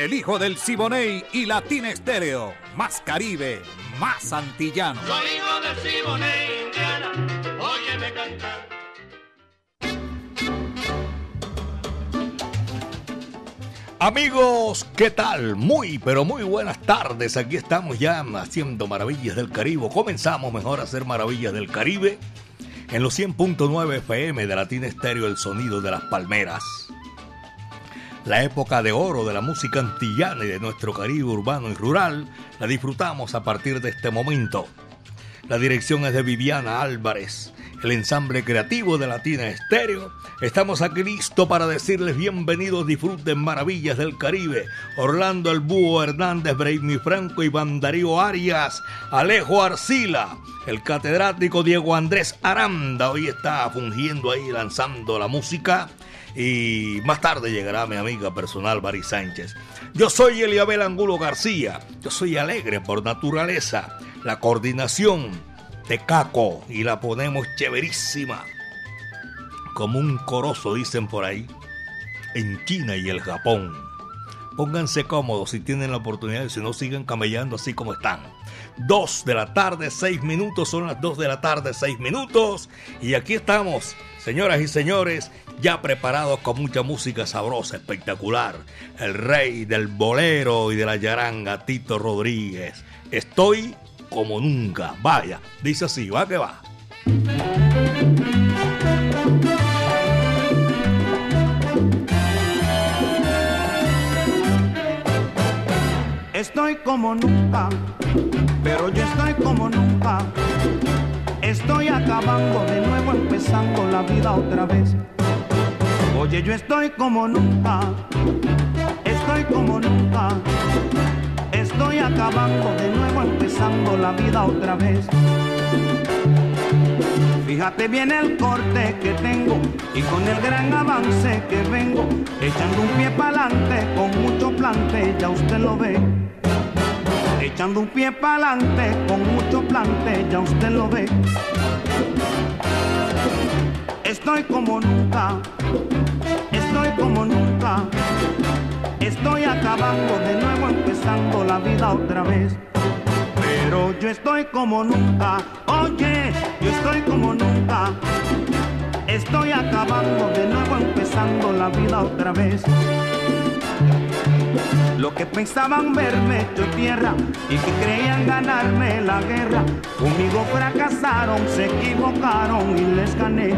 el hijo del Siboney y Latina Estéreo. Más Caribe, más antillano. Soy hijo del Siboney, Indiana, óyeme cantar. Amigos, ¿qué tal? Muy, pero muy buenas tardes. Aquí estamos ya haciendo Maravillas del Caribe. Comenzamos mejor a hacer Maravillas del Caribe en los 100.9 FM de Latina Estéreo, el sonido de las palmeras la época de oro de la música antillana y de nuestro Caribe urbano y rural, la disfrutamos a partir de este momento. La dirección es de Viviana Álvarez, el ensamble creativo de Latina Estéreo. Estamos aquí listos para decirles bienvenidos, disfruten maravillas del Caribe. Orlando El Búho Hernández, Brainy Franco y Bandarío Arias, Alejo Arcila, el catedrático Diego Andrés Aranda, hoy está fungiendo ahí lanzando la música y más tarde llegará mi amiga personal Bari Sánchez. Yo soy Eliabel Angulo García, yo soy alegre por naturaleza. La coordinación de Caco y la ponemos chéverísima. Como un corozo dicen por ahí, en China y el Japón. Pónganse cómodos si tienen la oportunidad y si no sigan camellando así como están. Dos de la tarde, seis minutos, son las dos de la tarde, seis minutos. Y aquí estamos, señoras y señores, ya preparados con mucha música sabrosa, espectacular. El rey del bolero y de la yaranga, Tito Rodríguez. Estoy como nunca. Vaya, dice así, va que va. Como nunca, pero yo estoy como nunca. Estoy acabando de nuevo, empezando la vida otra vez. Oye, yo estoy como nunca, estoy como nunca. Estoy acabando de nuevo, empezando la vida otra vez. Fíjate bien el corte que tengo y con el gran avance que vengo, echando un pie para adelante con mucho plante, ya usted lo ve. Echando un pie para adelante con mucho plante, ya usted lo ve. Estoy como nunca, estoy como nunca. Estoy acabando de nuevo, empezando la vida otra vez. Pero yo estoy como nunca, oye, yo estoy como nunca. Estoy acabando de nuevo, empezando la vida otra vez. Lo que pensaban verme hecho tierra y que creían ganarme la guerra, conmigo fracasaron, se equivocaron y les gané.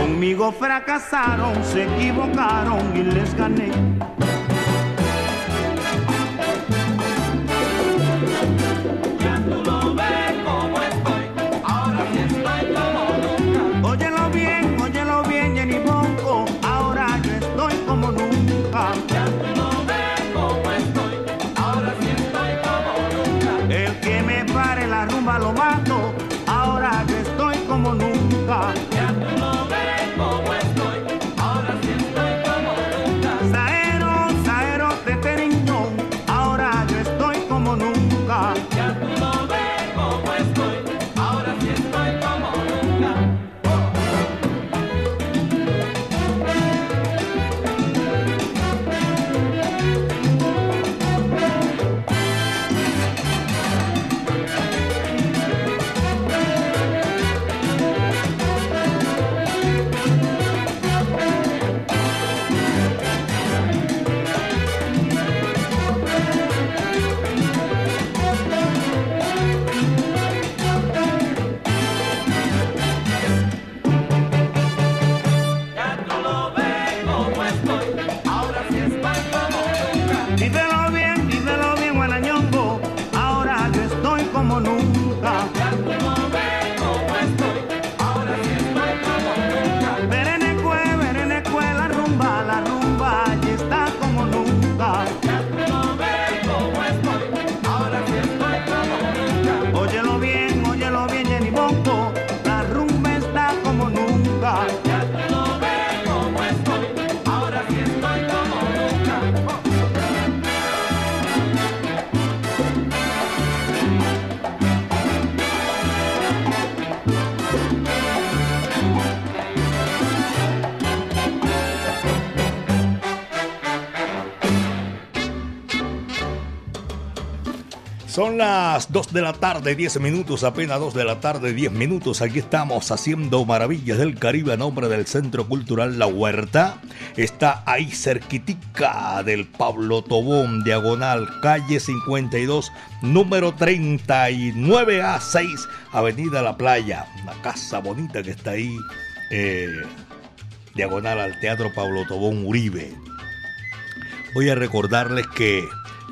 Conmigo fracasaron, se equivocaron y les gané. Son las 2 de la tarde, 10 minutos, apenas 2 de la tarde, 10 minutos. Aquí estamos haciendo maravillas del Caribe a nombre del Centro Cultural La Huerta. Está ahí cerquitica del Pablo Tobón, diagonal, calle 52, número 39 a 6, Avenida La Playa. Una casa bonita que está ahí, eh, diagonal al Teatro Pablo Tobón Uribe. Voy a recordarles que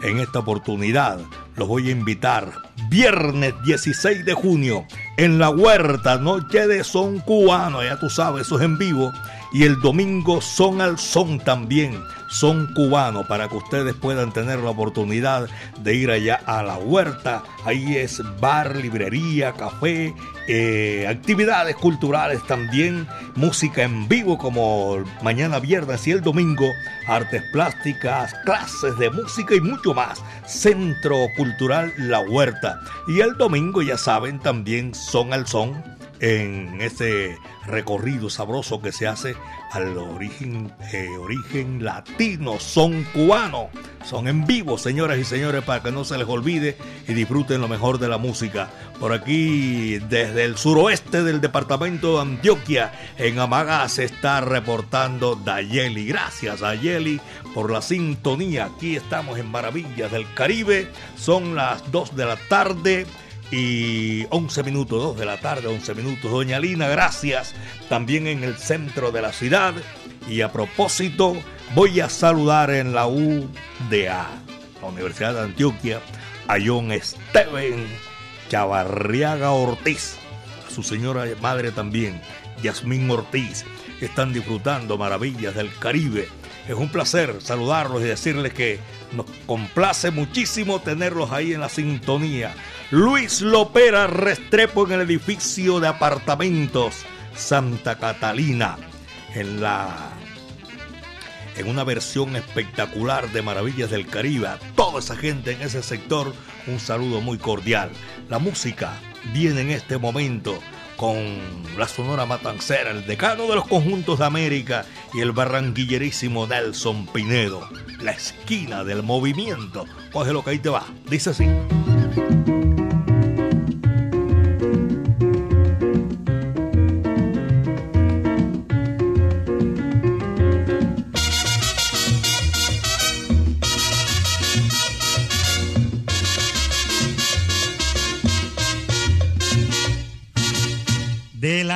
en esta oportunidad los voy a invitar viernes 16 de junio en la huerta, noche de son cubano, ya tú sabes, eso es en vivo. Y el domingo son al son también, son cubano, para que ustedes puedan tener la oportunidad de ir allá a la huerta. Ahí es bar, librería, café, eh, actividades culturales también, música en vivo como mañana viernes y el domingo, artes plásticas, clases de música y mucho más. Centro Cultural La Huerta. Y el domingo, ya saben, también son al son en ese recorrido sabroso que se hace al origen, eh, origen latino, son cubano, son en vivo, señoras y señores, para que no se les olvide y disfruten lo mejor de la música. Por aquí, desde el suroeste del departamento de Antioquia, en Amagá, se está reportando Dayeli. Gracias, Dayeli, por la sintonía. Aquí estamos en Maravillas del Caribe. Son las 2 de la tarde y 11 minutos, 2 de la tarde, 11 minutos. Doña Lina, gracias. También en el centro de la ciudad. Y a propósito, voy a saludar en la UDA, la Universidad de Antioquia, a John Steven Chavarriaga Ortiz, a su señora madre también, Yasmín Ortiz. Están disfrutando maravillas del Caribe. Es un placer saludarlos y decirles que nos complace muchísimo tenerlos ahí en la sintonía. Luis Lopera Restrepo en el edificio de apartamentos Santa Catalina, en la en una versión espectacular de Maravillas del Caribe. Toda esa gente en ese sector, un saludo muy cordial. La música viene en este momento con la Sonora Matancera, el decano de los conjuntos de América y el barranquillerísimo Nelson Pinedo. La esquina del movimiento. Coge lo que ahí te va. Dice así.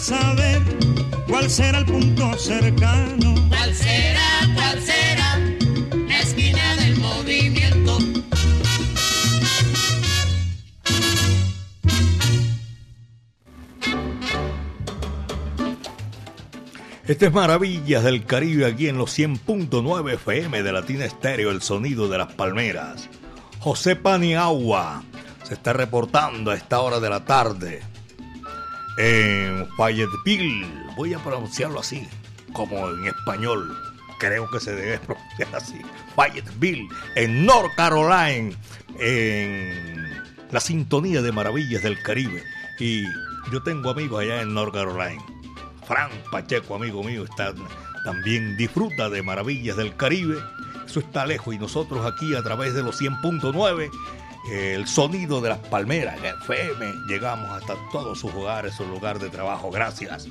saber cuál será el punto cercano. ¿Cuál será, cuál será la esquina del movimiento? Este es Maravillas del Caribe aquí en los 100.9 FM de Latina Estéreo, el sonido de las palmeras. José Paniagua se está reportando a esta hora de la tarde en Fayetteville. Voy a pronunciarlo así, como en español. Creo que se debe pronunciar así. Fayetteville, en North Carolina, en la sintonía de Maravillas del Caribe. Y yo tengo amigos allá en North Carolina Fran Pacheco, amigo mío, está, también disfruta de Maravillas del Caribe. Eso está lejos y nosotros aquí a través de los 100.9, el sonido de las palmeras FM, llegamos hasta todos sus hogares, su lugar de trabajo. Gracias.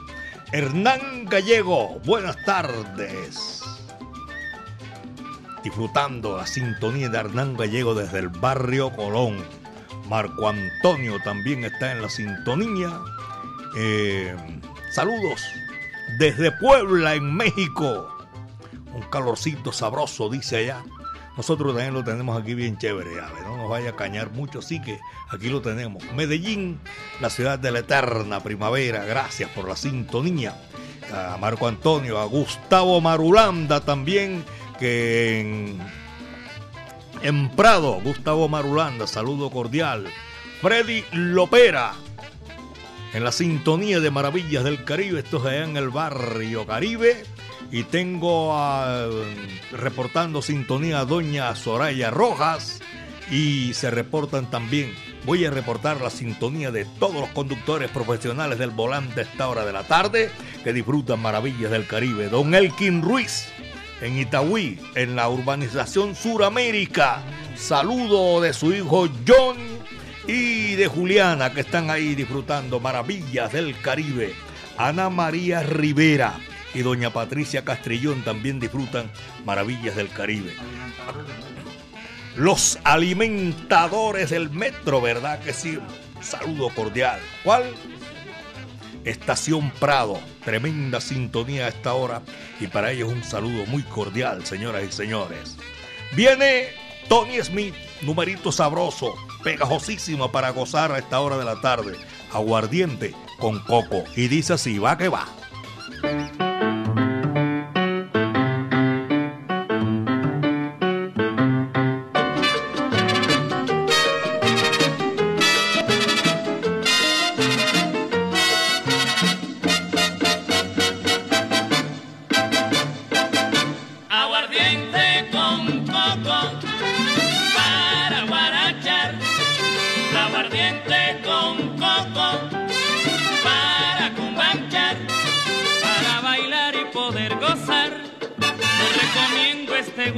Hernán Gallego, buenas tardes. Disfrutando la sintonía de Hernán Gallego desde el barrio Colón. Marco Antonio también está en la sintonía. Eh, Saludos desde Puebla, en México. Un calorcito sabroso, dice allá. Nosotros también lo tenemos aquí bien chévere, no nos vaya a cañar mucho, así que aquí lo tenemos. Medellín, la ciudad de la eterna primavera, gracias por la sintonía. A Marco Antonio, a Gustavo Marulanda también, que en, en Prado, Gustavo Marulanda, saludo cordial. Freddy Lopera, en la sintonía de Maravillas del Caribe. Esto es allá en el barrio Caribe. Y tengo reportando sintonía a doña Soraya Rojas. Y se reportan también, voy a reportar la sintonía de todos los conductores profesionales del volante a esta hora de la tarde que disfrutan Maravillas del Caribe. Don Elkin Ruiz en Itaúí, en la urbanización Suramérica. Saludo de su hijo John y de Juliana que están ahí disfrutando maravillas del Caribe. Ana María Rivera y doña Patricia Castrillón también disfrutan maravillas del Caribe. Los alimentadores del metro, ¿verdad que sí? saludo cordial. ¿Cuál? Estación Prado, tremenda sintonía a esta hora y para ellos un saludo muy cordial, señoras y señores. Viene Tony Smith, numerito sabroso, pegajosísimo para gozar a esta hora de la tarde. Aguardiente con coco. Y dice así, va que va.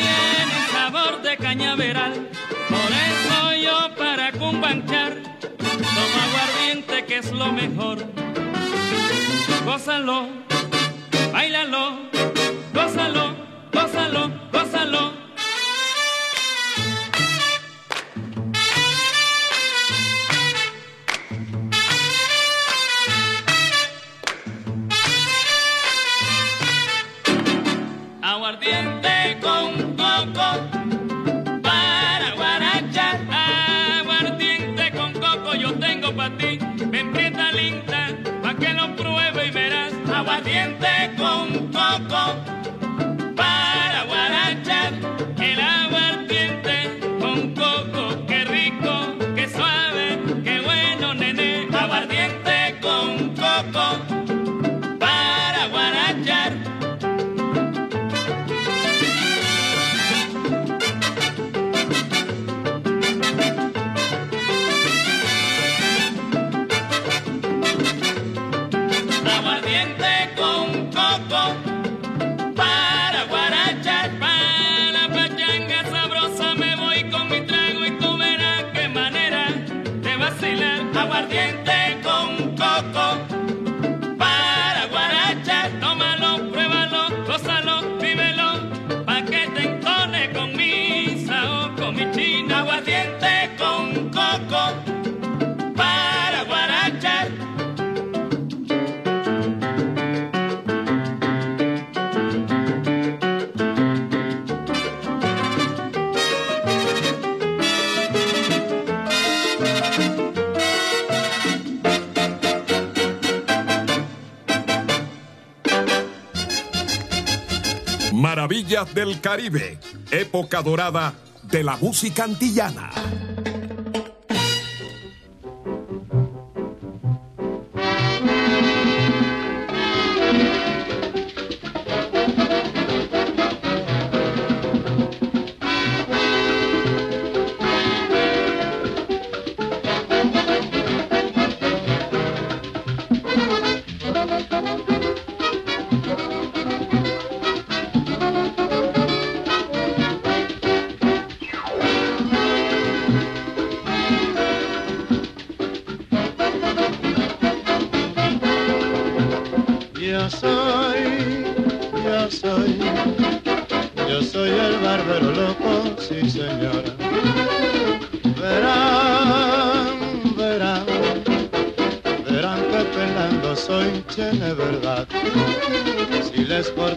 tiene sabor de cañaveral. Por eso yo para cumbanchar tomo aguardiente que es lo mejor. Gózalo, bailalo, gózalo, gózalo, gózalo. Vive Del Caribe, época dorada de la música antillana.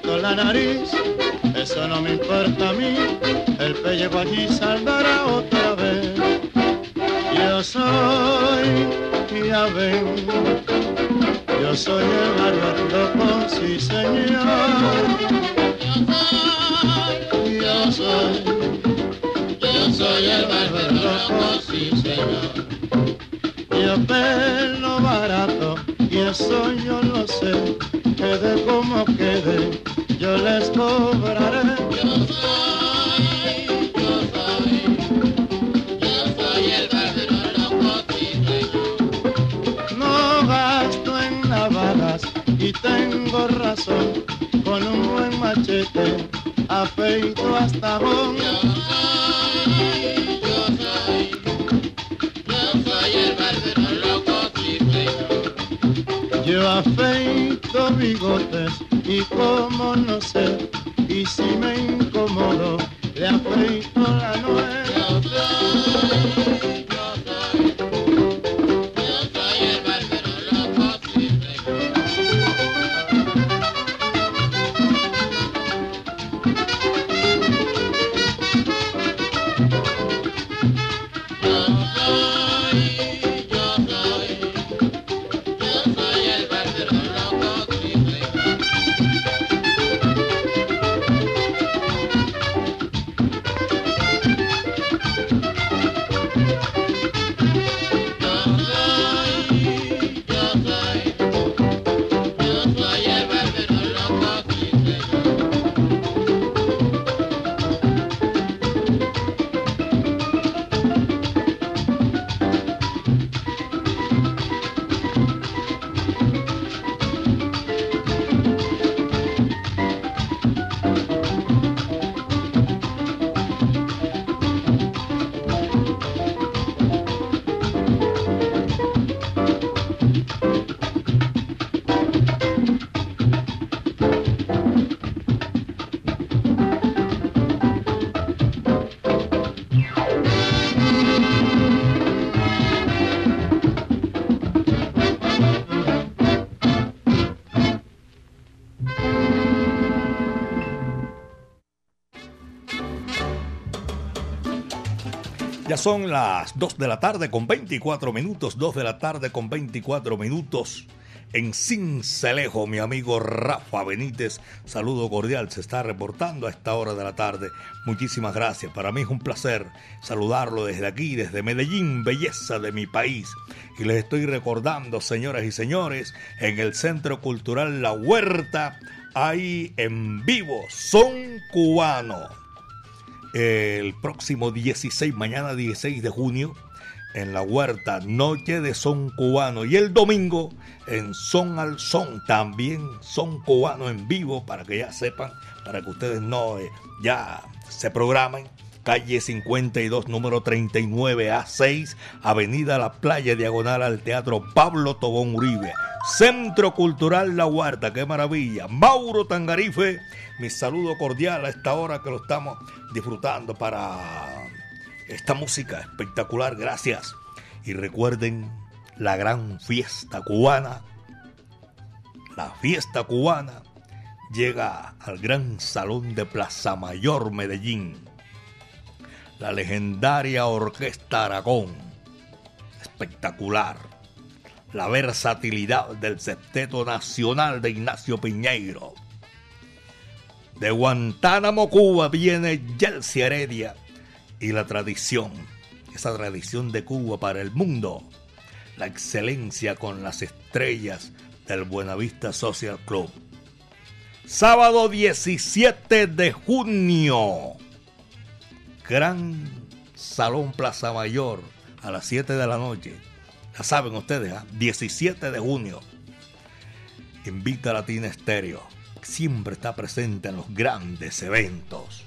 corto la nariz, eso no me importa a mí, el pellejo allí saldrá otra vez. Yo soy, ya ven, yo soy el Armando Pons, sí señor. Yo soy, yo soy, yo soy el Barbero sí señor. Yo pelo barato y eso yo lo sé, quede como quede, yo les cobraré. Yo soy, yo soy, yo soy el barrio, no, no gasto en navajas y tengo razón, con un buen machete afeito hasta abajo. Yo afeito bigotes y como no sé, y si me incomodo, le afeito la nuez. Bye. Son las 2 de la tarde con 24 minutos, 2 de la tarde con 24 minutos. En Cincelejo, mi amigo Rafa Benítez, saludo cordial, se está reportando a esta hora de la tarde. Muchísimas gracias, para mí es un placer saludarlo desde aquí, desde Medellín, belleza de mi país. Y les estoy recordando, señoras y señores, en el Centro Cultural La Huerta, hay en vivo Son Cubano el próximo 16, mañana 16 de junio, en la huerta Noche de Son Cubano. Y el domingo en Son al Son, también Son Cubano en vivo, para que ya sepan, para que ustedes no eh, ya se programen. Calle 52, número 39 A6, Avenida La Playa, diagonal al Teatro Pablo Tobón Uribe. Centro Cultural La Huerta, qué maravilla. Mauro Tangarife mi saludo cordial a esta hora que lo estamos disfrutando para esta música espectacular. Gracias. Y recuerden la gran fiesta cubana. La fiesta cubana llega al gran salón de Plaza Mayor Medellín. La legendaria Orquesta Aragón. Espectacular. La versatilidad del septeto nacional de Ignacio Piñeiro De Guantánamo, Cuba, viene Yelsi Heredia y la tradición, esa tradición de Cuba para el mundo, la excelencia con las estrellas del Buenavista Social Club. Sábado 17 de junio, Gran Salón Plaza Mayor a las 7 de la noche. Ya saben ustedes, 17 ¿ah? de junio. Invita a Latina Estéreo. Siempre está presente en los grandes eventos.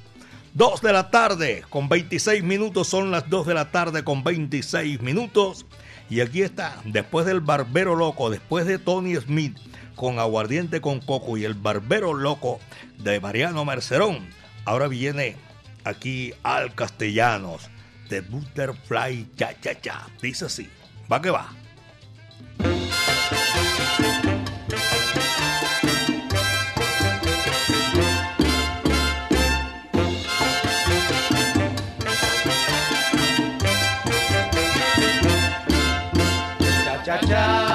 2 de la tarde con 26 minutos. Son las 2 de la tarde con 26 minutos. Y aquí está, después del Barbero Loco, después de Tony Smith con Aguardiente con Coco y el Barbero Loco de Mariano Mercerón. Ahora viene aquí al Castellanos de Butterfly Cha Cha Cha. Dice así, va que va. cha cha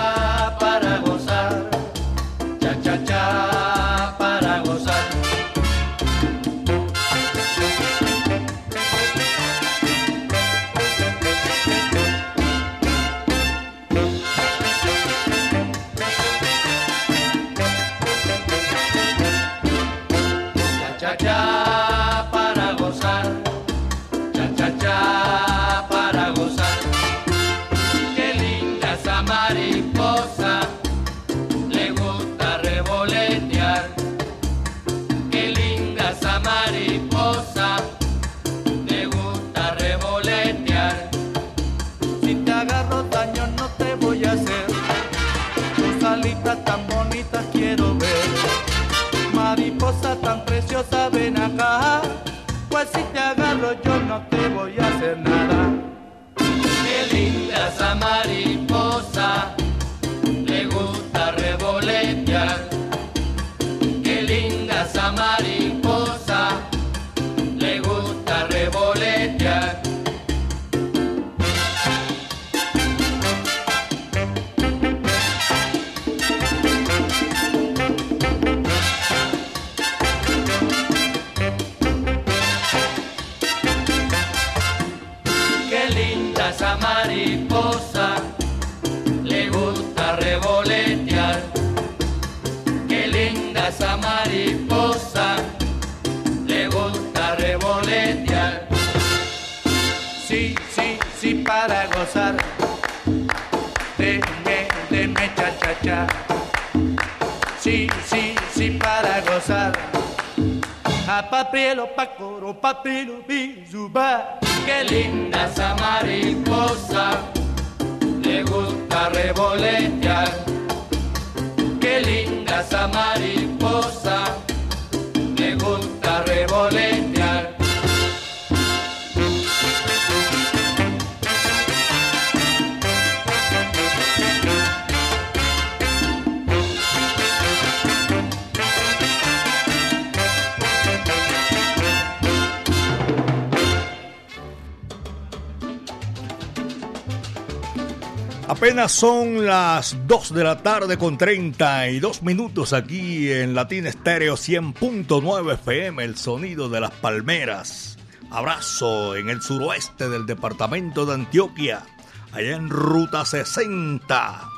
Sí, sí, para gozar. Deme, deme cha cha cha. Sí, sí, sí, para gozar. A papielo, pa coro, papilo, bizuba. Qué linda esa mariposa, le gusta revolotear. Qué linda esa mariposa, le gusta revolotear. Apenas son las 2 de la tarde con 32 minutos aquí en Latina Estéreo 100.9 FM, el sonido de las palmeras. Abrazo en el suroeste del departamento de Antioquia, allá en Ruta 60.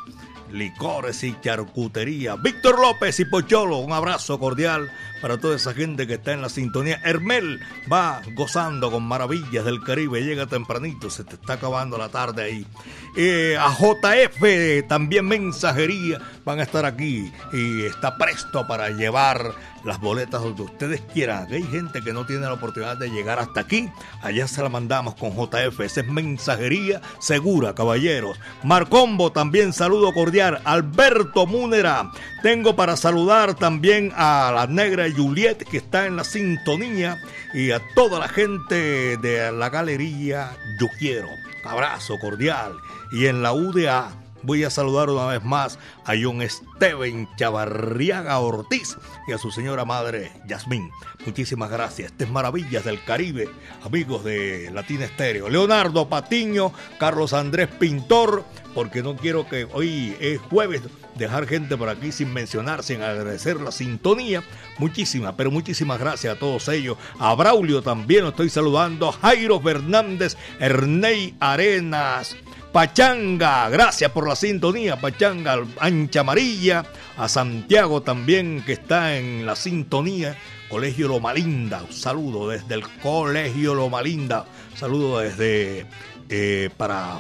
Licores y charcutería. Víctor López y Pocholo, un abrazo cordial para toda esa gente que está en la sintonía. Hermel va gozando con maravillas del Caribe, llega tempranito, se te está acabando la tarde ahí. Eh, a JF también mensajería van a estar aquí y está presto para llevar las boletas donde ustedes quieran. Hay gente que no tiene la oportunidad de llegar hasta aquí, allá se la mandamos con JF. Esa es mensajería segura, caballeros. Marcombo también saludo cordial. Alberto Múnera, tengo para saludar también a la negra Juliet que está en la sintonía y a toda la gente de la galería Yo Quiero. Abrazo cordial. Y en la UDA Voy a saludar una vez más a John Steven Chavarriaga Ortiz y a su señora madre Yasmín. Muchísimas gracias. Estas Maravillas del Caribe, amigos de Latina Estéreo. Leonardo Patiño, Carlos Andrés Pintor, porque no quiero que hoy es jueves dejar gente por aquí sin mencionar, sin agradecer la sintonía. Muchísimas, pero muchísimas gracias a todos ellos. A Braulio también lo estoy saludando. Jairo Fernández, Ernei Arenas. Pachanga, gracias por la sintonía, Pachanga, Ancha Amarilla, a Santiago también que está en la sintonía, Colegio Loma Linda, un saludo desde el Colegio Loma Linda, saludo desde eh, para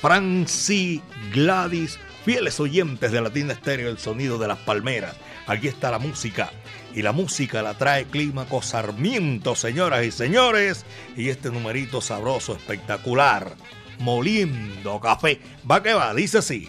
Franci Gladys, fieles oyentes de Latina Estéreo, el sonido de las palmeras. Aquí está la música. Y la música la trae Clímaco Sarmiento, señoras y señores. Y este numerito sabroso, espectacular moliendo café. Va que va, dice así.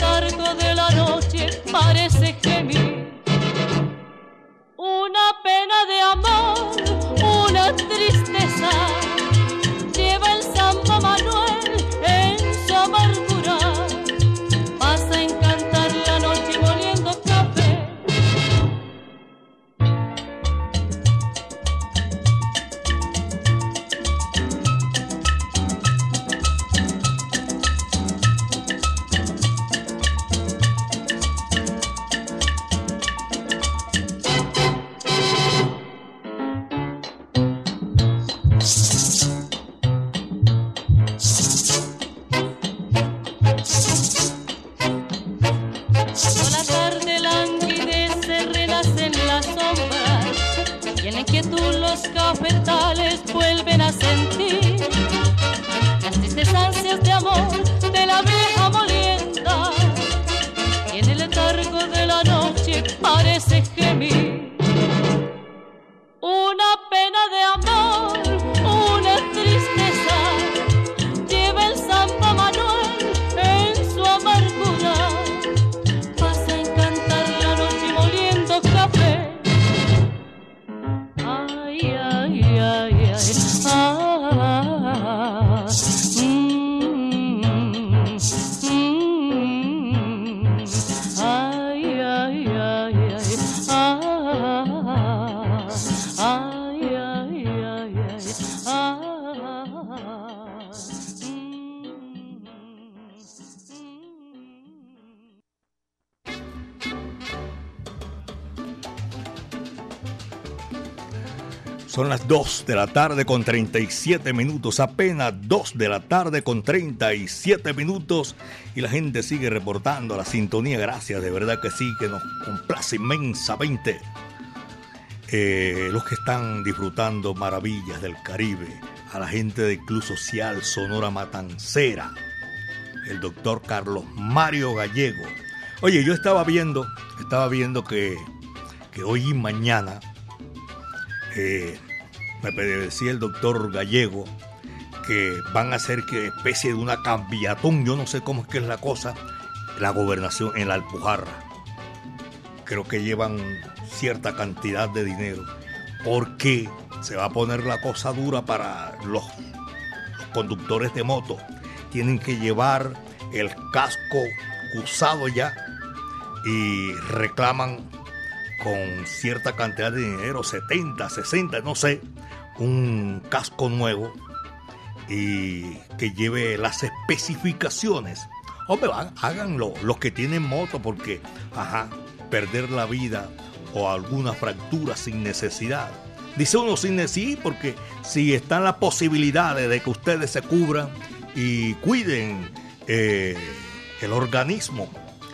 letargo de la noche parece gemir. Una pena de amor, una tristeza 2 de la tarde con 37 minutos, apenas 2 de la tarde con 37 minutos y la gente sigue reportando la sintonía, gracias, de verdad que sí, que nos complace inmensamente. Eh, los que están disfrutando maravillas del Caribe, a la gente del Club Social Sonora Matancera, el doctor Carlos Mario Gallego. Oye, yo estaba viendo, estaba viendo que, que hoy y mañana eh, me decía el doctor Gallego que van a hacer que especie de una cambiatón, yo no sé cómo es que es la cosa, la gobernación en la Alpujarra. Creo que llevan cierta cantidad de dinero, porque se va a poner la cosa dura para los, conductores de moto. Tienen que llevar el casco acusados ya y reclaman con cierta cantidad de dinero, 70, 60, no sé, un casco nuevo y que lleve las especificaciones. Hombre, háganlo, los que tienen moto, porque, ajá, perder la vida o alguna fractura sin necesidad. Dice uno sin necesidad, porque si están las posibilidades de que ustedes se cubran y cuiden eh, el organismo,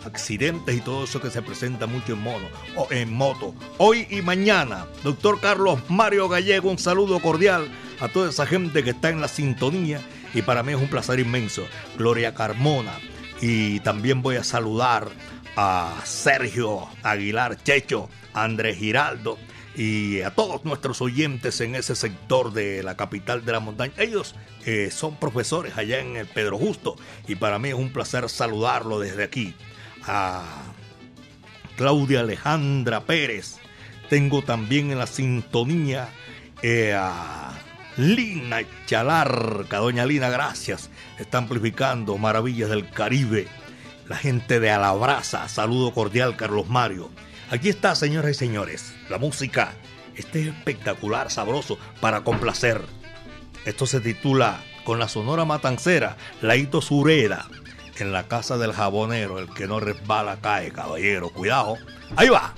accidentes y todo eso que se presenta mucho en mono o en moto. Hoy y mañana, doctor Carlos Mario Gallego, un saludo cordial a toda esa gente que está en la sintonía y para mí es un placer inmenso. Gloria Carmona y también voy a saludar a Sergio Aguilar Checho, Andrés Giraldo y a todos nuestros oyentes en ese sector de la capital de la montaña. Ellos eh, son profesores allá en el Pedro Justo y para mí es un placer saludarlo desde aquí. A Claudia Alejandra Pérez. Tengo también en la sintonía eh, a Lina Chalarca. Doña Lina, gracias. Está amplificando Maravillas del Caribe. La gente de Alabraza. Saludo cordial, Carlos Mario. Aquí está, señoras y señores, la música. Este es espectacular, sabroso, para complacer. Esto se titula Con la Sonora Matancera, Laito Sureda, en la casa del jabonero. El que no resbala cae, caballero. Cuidado. Ahí va.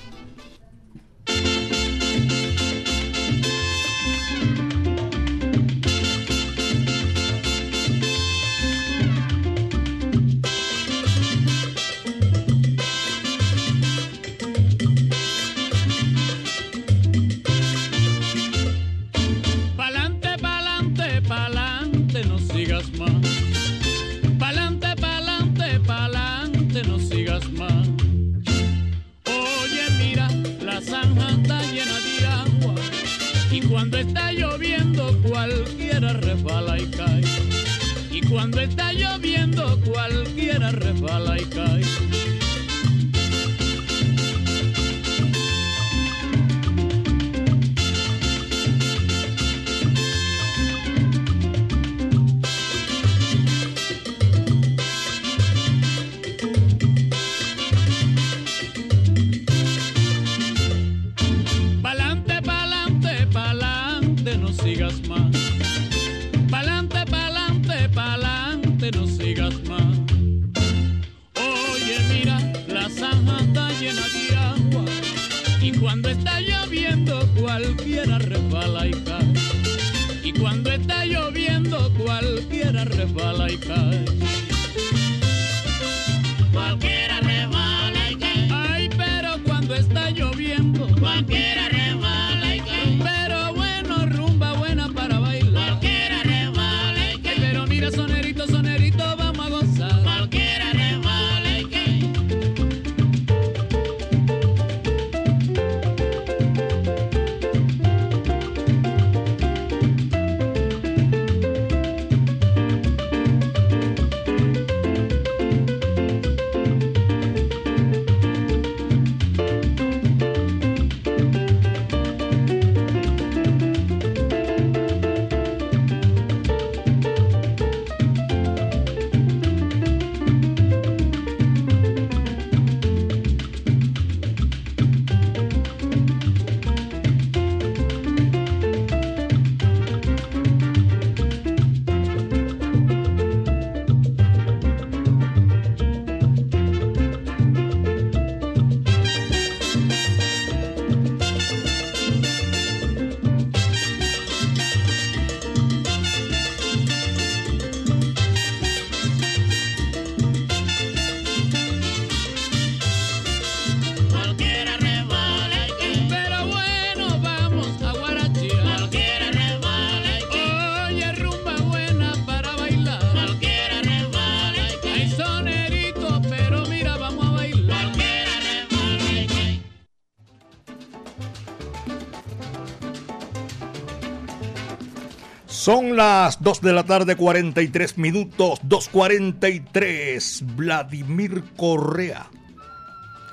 Son las 2 de la tarde, 43 minutos, 2.43. Vladimir Correa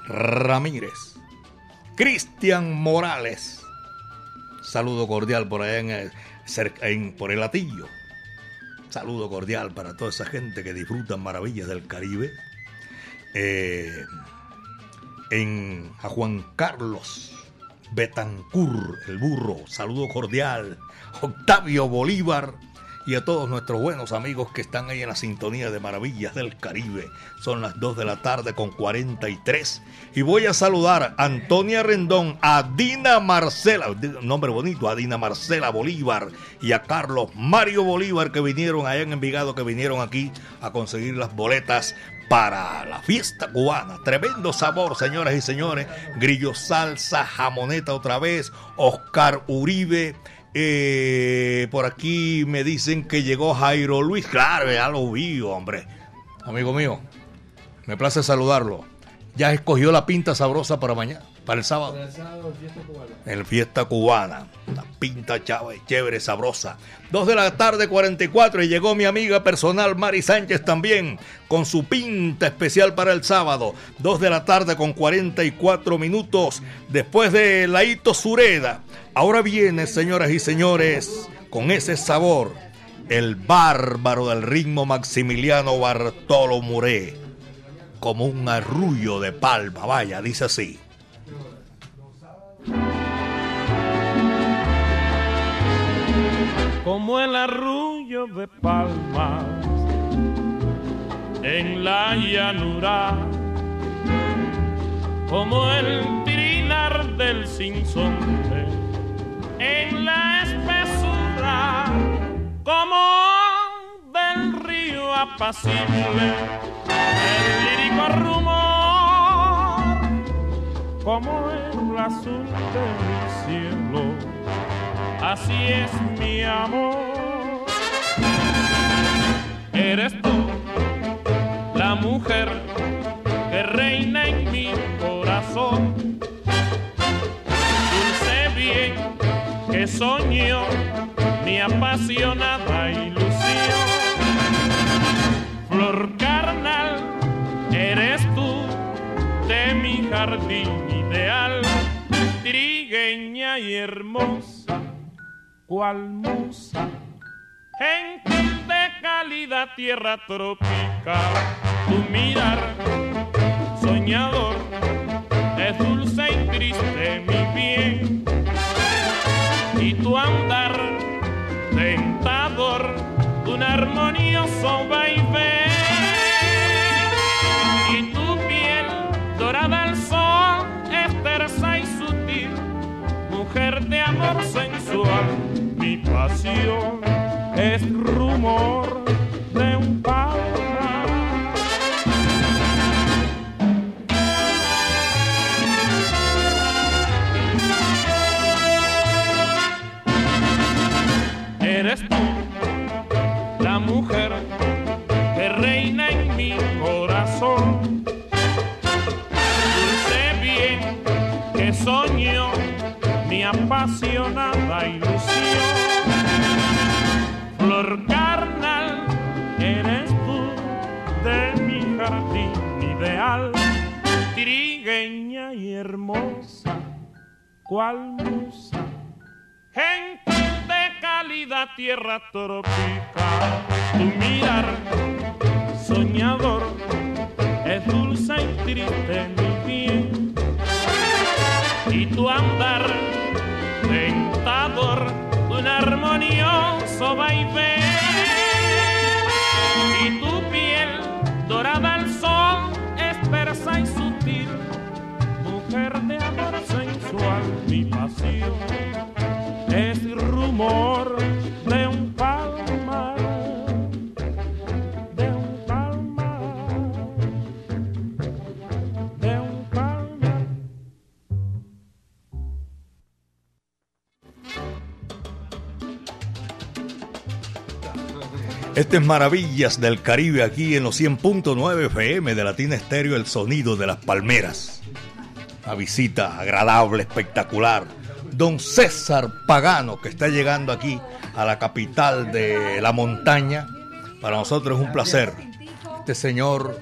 Ramírez. Cristian Morales. Saludo cordial por allá en, el- por el Atillo. Saludo cordial para toda esa gente que disfruta maravillas del Caribe. eh, en, a Juan Carlos Betancur, el burro, saludo cordial, Octavio Bolívar y a todos nuestros buenos amigos que están ahí en la sintonía de Maravillas del Caribe. Son las 2 de la tarde con 43. Y voy a saludar a Antonia Rendón, a Dina Marcela, nombre bonito, a Dina Marcela Bolívar y a Carlos Mario Bolívar que vinieron allá en Envigado, que vinieron aquí a conseguir las boletas para la fiesta cubana. Tremendo sabor, señoras y señores. Grillo salsa, jamoneta otra vez, Oscar Uribe. Eh, por aquí me dicen que llegó Jairo Luis. Claro, ya lo vi, hombre. Amigo mío, me place saludarlo. Ya escogió la pinta sabrosa para mañana, para el sábado. Para el sábado, fiesta cubana. En fiesta cubana. La pinta chava, chévere, sabrosa. Dos de la tarde, 44, y llegó mi amiga personal Mari Sánchez también, con su pinta especial para el sábado. Dos de la tarde con 44 minutos, después de Laito Sureda. Ahora viene, señoras y señores, con ese sabor, el bárbaro del ritmo Maximiliano Bartolo Muré, como un arrullo de palma, vaya, dice así. Como el arrullo de palmas en la llanura, como el tirinar del sinsonte en la espesura como del río apacible, el lírico rumor, como el azul del cielo, así es mi amor. Eres tú la mujer que reina en mi corazón soñó mi apasionada ilusión. Flor carnal, eres tú de mi jardín ideal, trigueña y hermosa, cual musa. Gentil de calidad tierra tropical, tu mirar soñador es dulce y triste mi bien y tu andar tentador, un armonioso vaivén y tu piel dorada al sol es tersa y sutil, mujer de amor sensual, mi pasión es rumor de un palmar. Eres tú, la mujer que reina en mi corazón. Dulce bien que soñó mi apasionada ilusión. Flor carnal, eres tú de mi jardín ideal, trigueña y hermosa, cual musa. Cálida tierra tropical, tu mirar soñador es dulce y triste mi bien, y tu andar tentador, un armonioso vaivén, y tu piel dorada al sol es persa y sutil, mujer de amor sensual, mi pasión es rumor Maravillas del Caribe aquí en los 100.9 FM de Latina Estéreo, el sonido de las palmeras. Una visita agradable, espectacular. Don César Pagano, que está llegando aquí a la capital de la montaña. Para nosotros es un placer. Este señor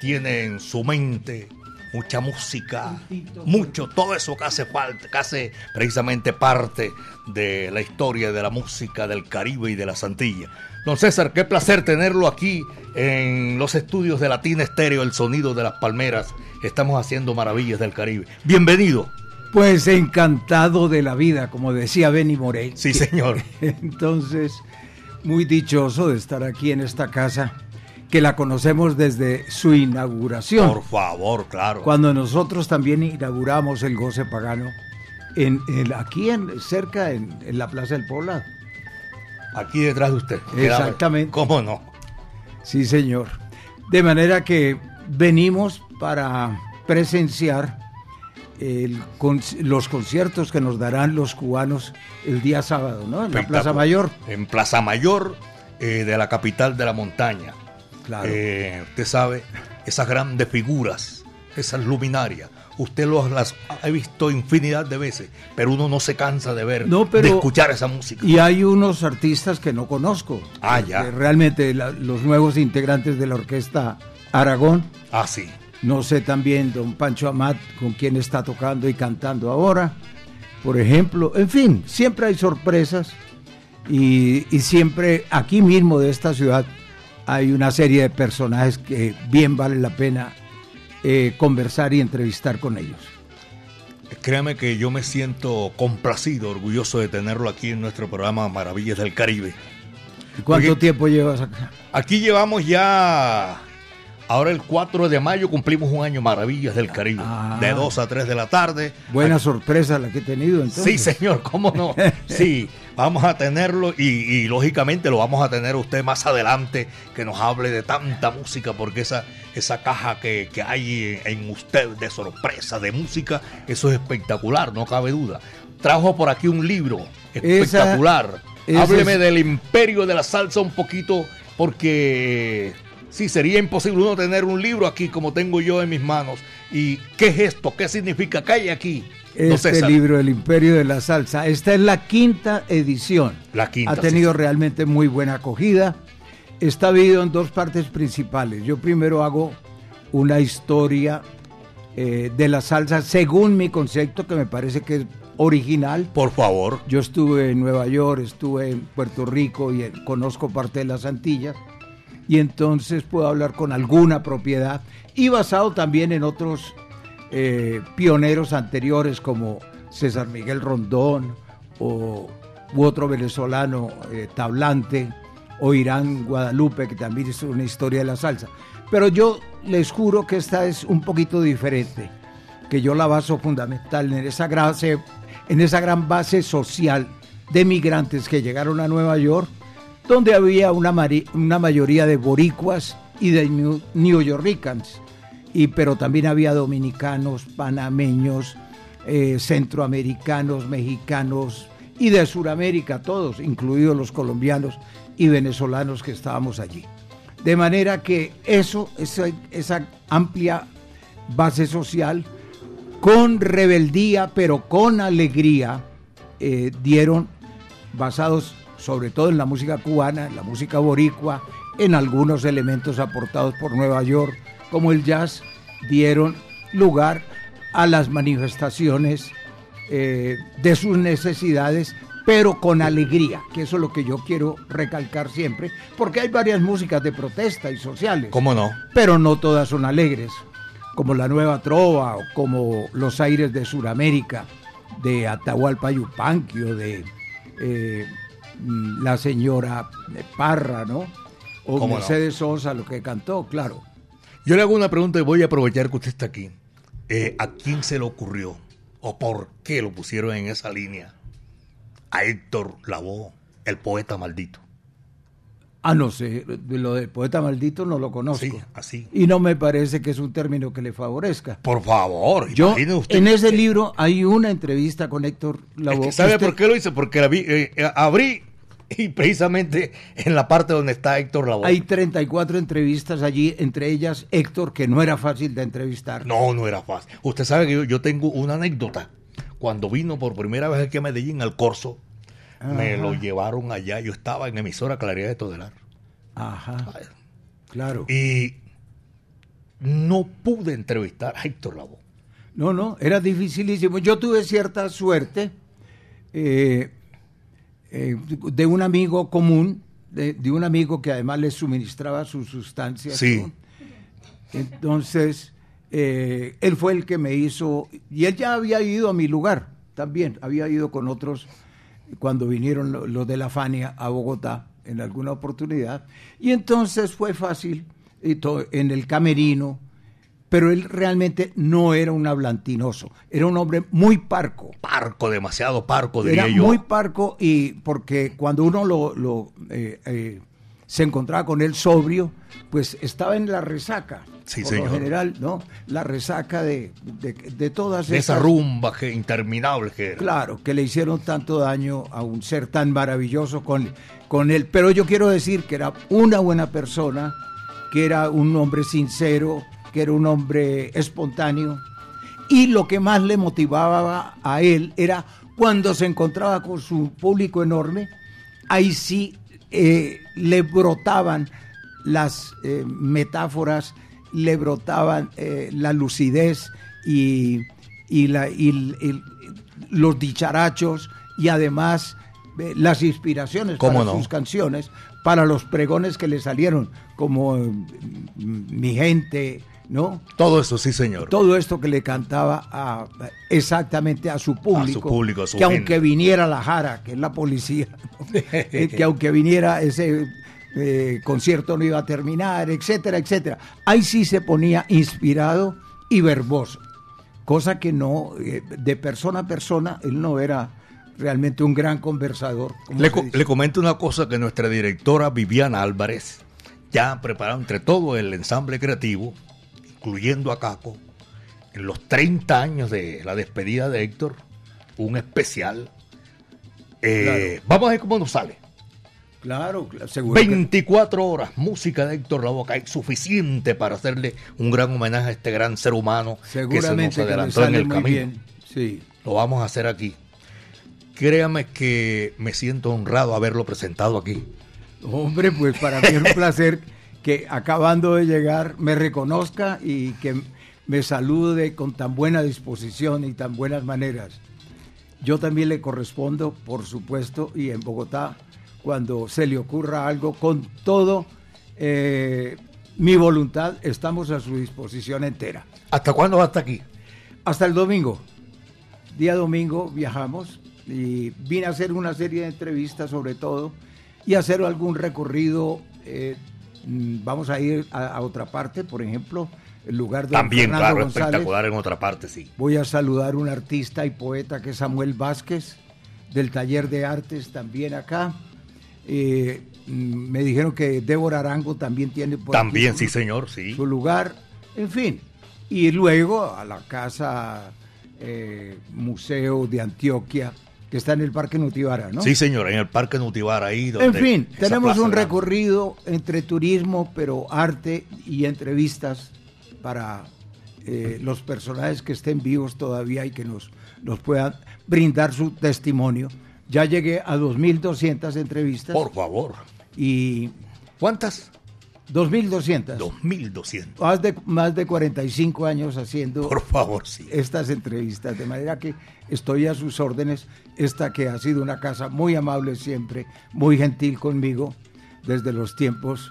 tiene en su mente mucha música, mucho, todo eso que hace falta, que hace precisamente parte de la historia de la música del Caribe y de las Antillas. Don César, qué placer tenerlo aquí en los estudios de Latina Estéreo, el sonido de las palmeras. Estamos haciendo maravillas del Caribe. Bienvenido. Pues encantado de la vida, como decía Benny Morey. Sí, señor. Entonces, muy dichoso de estar aquí en esta casa, que la conocemos desde su inauguración. Por favor, claro. Cuando nosotros también inauguramos el goce pagano, en, en- aquí en, cerca en, en la Plaza del Poblado. Aquí detrás de usted. Exactamente. ¿Cómo no? Sí, señor. De manera que venimos para presenciar el con- los conciertos que nos darán los cubanos el día sábado, ¿no? En la Plaza. Mayor. En Plaza Mayor eh, de la capital de la montaña. Claro. Eh, usted sabe, esas grandes figuras, esas luminarias, usted los, las ha visto infinidad de veces, pero uno no se cansa de ver, No, pero- de escuchar esa música. Y hay unos artistas que no conozco. Ah, ya. Realmente la- los nuevos integrantes de la orquesta Aragón. Ah, sí. No sé también don Pancho Amat con quien está tocando y cantando ahora. Por ejemplo, en fin, siempre hay sorpresas y, y siempre aquí mismo de esta ciudad hay una serie de personajes que bien vale la pena eh, conversar y entrevistar con ellos. Créame que yo me siento complacido, orgulloso de tenerlo aquí en nuestro programa Maravillas del Caribe. ¿Y ¿Cuánto tiempo llevas acá? Aquí llevamos ya, ahora el 4 de mayo cumplimos un año Maravillas del Caribe, Ah. de 2 a 3 de la tarde. Buena sorpresa la que he tenido entonces. Sí, señor, cómo no. Sí, vamos a tenerlo y, y, lógicamente lo vamos a tener usted más adelante que nos hable de tanta música, porque esa, esa caja que, que hay en usted de sorpresa, de música, eso es espectacular, no cabe duda. Trajo por aquí un libro espectacular. esa Hábleme es- del imperio de la salsa un poquito, porque sí, sería imposible uno tener un libro aquí como tengo yo en mis manos. ¿Y qué es esto? ¿Qué significa? ¿Qué hay aquí? Este libro, El Imperio de la Salsa. Esta es la quinta edición. La quinta, Ha tenido realmente muy buena acogida. Está dividido en dos partes principales. Yo primero hago una historia eh, de la salsa según mi concepto, que me parece que es original. Por favor. Yo estuve en Nueva York, estuve en Puerto Rico y en- conozco parte de las Antillas. Y entonces puedo hablar con alguna propiedad. Y basado también en otros eh, pioneros anteriores como César Miguel Rondón o, u otro venezolano, eh, Tablante, o Irán Guadalupe, que también es una historia de la salsa. Pero yo les juro que esta es un poquito diferente, que yo la baso fundamental en esa, base, en esa gran base social de migrantes que llegaron a Nueva York, donde había una, una mayoría de boricuas y de new, Yorkers y pero también había dominicanos, panameños, eh, centroamericanos, mexicanos y de Sudamérica todos, incluidos los colombianos y venezolanos que estábamos allí. De manera que eso, esa, esa amplia base social, con rebeldía, pero con alegría, eh, dieron, basados sobre todo en la música cubana, en la música boricua, en algunos elementos aportados por Nueva York, como el jazz, dieron lugar a las manifestaciones eh, de sus necesidades, pero con alegría, que eso es lo que yo quiero recalcar siempre, porque hay varias músicas de protesta y sociales, ¿Cómo no? pero no todas son alegres, como la Nueva Trova o como los aires de Sudamérica, de Atahualpa Yupanqui o de eh, la señora Parra, ¿no? O ¿Cómo no? Mercedes Sosa, lo que cantó, claro. Yo le hago una pregunta y voy a aprovechar que usted está aquí. Eh, ¿A quién se le ocurrió o por qué lo pusieron en esa línea? A Héctor Lavoe, el poeta maldito. Ah, no sé, lo del poeta maldito no lo conozco. Sí, así. Y no me parece que es un término que le favorezca. Por favor, Yo, usted. en ese libro hay una entrevista con Héctor Es Lavoe. que ¿Sabe Usted- por qué lo hice? Porque la vi, eh, eh, abrí y precisamente en la parte donde está Héctor Lavoe. Hay 34 entrevistas allí, entre ellas Héctor, que no era fácil de entrevistar. No, no era fácil. Usted sabe que yo, yo tengo una anécdota. Cuando vino por primera vez aquí a Medellín al Corso, me lo llevaron allá. Yo estaba en emisora Claridad de Todelar. Ajá, claro. Y no pude entrevistar a Héctor Lavoe. No, no, era dificilísimo. Yo tuve cierta suerte eh, eh, de un amigo común de, de un amigo que además le suministraba sus sustancias. Sí. ¿no? Entonces, eh, él fue el que me hizo, y él ya había ido a mi lugar también, había ido con otros cuando vinieron lo- los de la Fania a Bogotá en alguna oportunidad, y entonces fue fácil y en el camerino, pero él realmente no era un hablantinoso, era un hombre muy parco. Parco, demasiado parco, diría Era yo. muy parco y porque cuando uno lo, lo, eh, eh, se encontraba con él sobrio, pues estaba en la resaca. Sí, por señor. lo general, ¿no? La resaca de, de, de todas de esa estas- rumba que interminable que era. Claro, que le hicieron tanto daño a un ser tan maravilloso con, con él. Pero yo quiero decir que era una buena persona, que era un hombre sincero, que era un hombre espontáneo. Y lo que más le motivaba a él era cuando se encontraba con su público enorme, ahí sí eh, le brotaban las eh, metáforas, le brotaban eh, la lucidez y, y la, y el- los dicharachos y además las inspiraciones ¿Cómo para no? sus canciones, para los pregones que le salieron, como eh, Mi gente, ¿no? Todo eso, sí, señor. Todo esto que le cantaba a- exactamente a su público. público, a su que gente. aunque viniera la Jara, que es la policía, ¿no? Eh, que aunque viniera ese eh, concierto no iba a terminar, etcétera, etcétera. Ahí sí se ponía inspirado y verboso. Cosa que no, eh, de persona a persona, él no era realmente un gran conversador. Le, co- comento una cosa que nuestra directora Viviana Álvarez ya ha preparado entre todo el ensamble creativo, incluyendo a Caco, en los 30 años de la despedida de Héctor, un especial. Eh, Vamos a ver cómo nos sale. Claro, seguro. que- 24 horas, música de Héctor Lavoe, es suficiente para hacerle un gran homenaje a este gran ser humano que se nos que adelantó en el camino. bien. Sí. Lo vamos a hacer aquí. Créame que me siento honrado haberlo presentado aquí. Hombre, pues para mí es un placer que acabando de llegar me reconozca y que me salude con tan buena disposición y tan buenas maneras. Yo también le correspondo, por supuesto, y en Bogotá, cuando se le ocurra algo, con todo eh, mi voluntad, estamos a su disposición entera. ¿Hasta cuándo va hasta aquí? Hasta el domingo. Día domingo viajamos y vine a hacer una serie de entrevistas sobre todo y hacer algún recorrido. eh, vamos a ir a, a otra parte, por ejemplo, el lugar de También, Fernando claro, González. espectacular en otra parte, sí. Voy a saludar a un artista y poeta que es Samuel Vázquez, del taller de artes también acá. Eh, mm, me dijeron que Débora Arango también tiene por También, su- sí, señor, sí. su lugar, en fin. Y luego a la casa eh, Museo de Antioquia, que está en el Parque Nutibara, ¿no? Sí, señor, en el Parque Nutivar ahí. Donde En fin, tenemos un grande. recorrido entre turismo, pero arte y entrevistas para eh, los personajes que estén vivos todavía y que nos, nos puedan brindar su testimonio. Ya llegué a 2.200 entrevistas. Por favor. ¿Y cuántas? 2.200. 2.200. Más de, más de 45 años haciendo Por favor, sí. estas entrevistas, de manera que estoy a sus órdenes. Esta que ha sido una casa muy amable siempre, muy gentil conmigo, desde los tiempos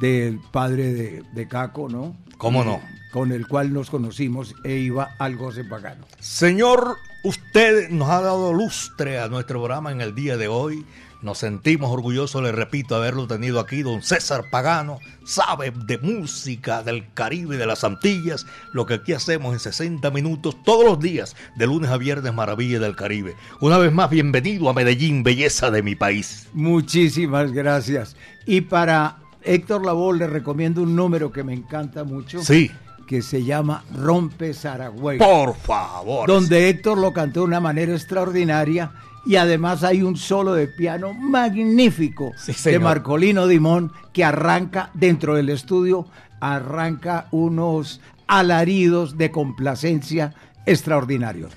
del padre de, de Caco, ¿no? ¿Cómo Eh, no? Con el cual nos conocimos e iba al goce pagano. Señor, usted nos ha dado lustre a nuestro programa en el día de hoy. Nos sentimos orgullosos, le repito, haberlo tenido aquí. Don César Pagano sabe de música del Caribe y de las Antillas, lo que aquí hacemos en 60 minutos todos los días, de lunes a viernes, Maravilla del Caribe. Una vez más, bienvenido a Medellín, belleza de mi país. Muchísimas gracias. Y para Héctor Lavoe le recomiendo un número que me encanta mucho. Sí. Que se llama Rompe Saragüey. Por favor. Donde Héctor lo cantó de una manera extraordinaria y además hay un solo de piano magnífico de. Marcolino Dimón que arranca dentro del estudio, arranca unos alaridos de complacencia extraordinarios.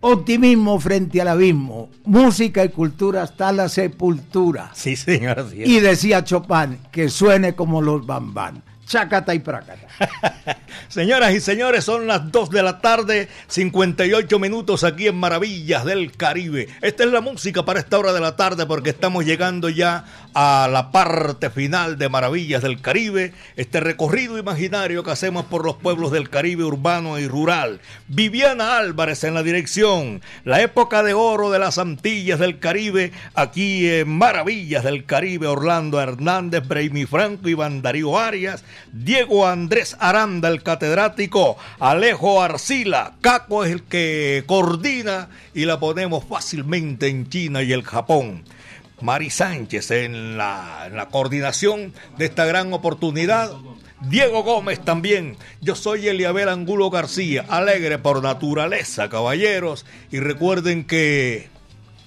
Optimismo frente al abismo, música y cultura hasta la sepultura. Sí, señor. Y decía Chopin que suene como los bambán, chacata y prácata. Señoras y señores, son las 2 de la tarde, 58 minutos aquí en Maravillas del Caribe. Esta es la música para esta hora de la tarde porque estamos llegando ya a la parte final de Maravillas del Caribe, este recorrido imaginario que hacemos por los pueblos del Caribe urbano y rural. Viviana Álvarez en la dirección, la época de oro de las Antillas del Caribe, aquí en Maravillas del Caribe, Orlando Hernández, Braimi Franco, Iván Darío Arias, Diego Andrés Aranda, el catedrático, Alejo Arcila, Caco es el que coordina y la ponemos fácilmente en China y el Japón. Mari Sánchez en la, coordinación de esta gran oportunidad. Diego Gómez también. Yo soy Eliabel Angulo García, alegre por naturaleza, caballeros. Y recuerden que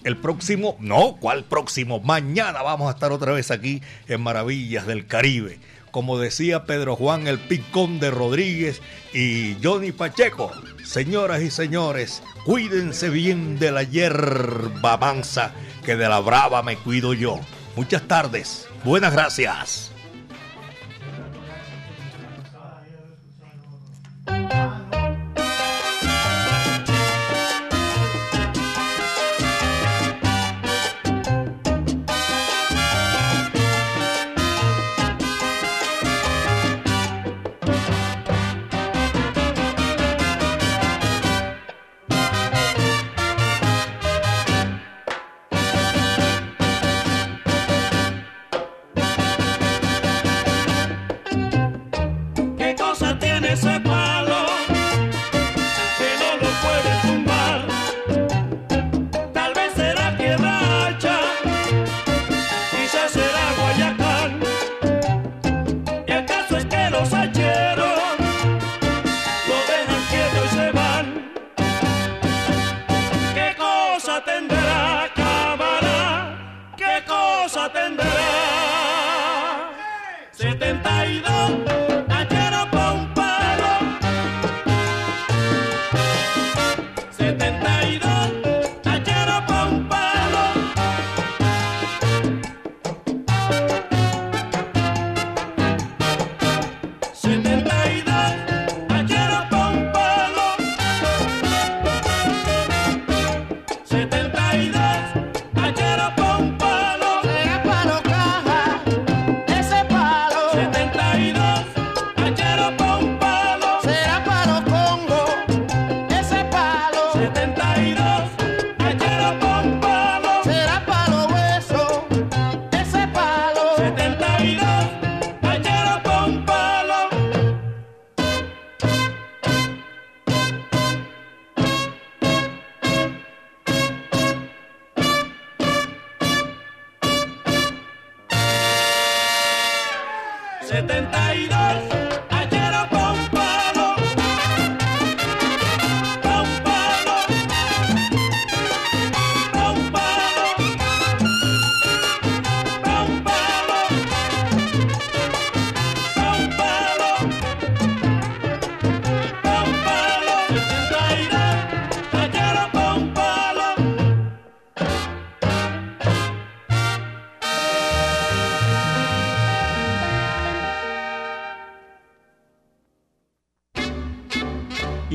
el próximo, no, ¿cuál próximo? Mañana vamos a estar otra vez aquí en Maravillas del Caribe. Como decía Pedro Juan, el picón de Rodríguez y Johnny Pacheco. Señoras y señores, cuídense bien de la hierba mansa que de la brava me cuido yo. Muchas tardes. Buenas gracias.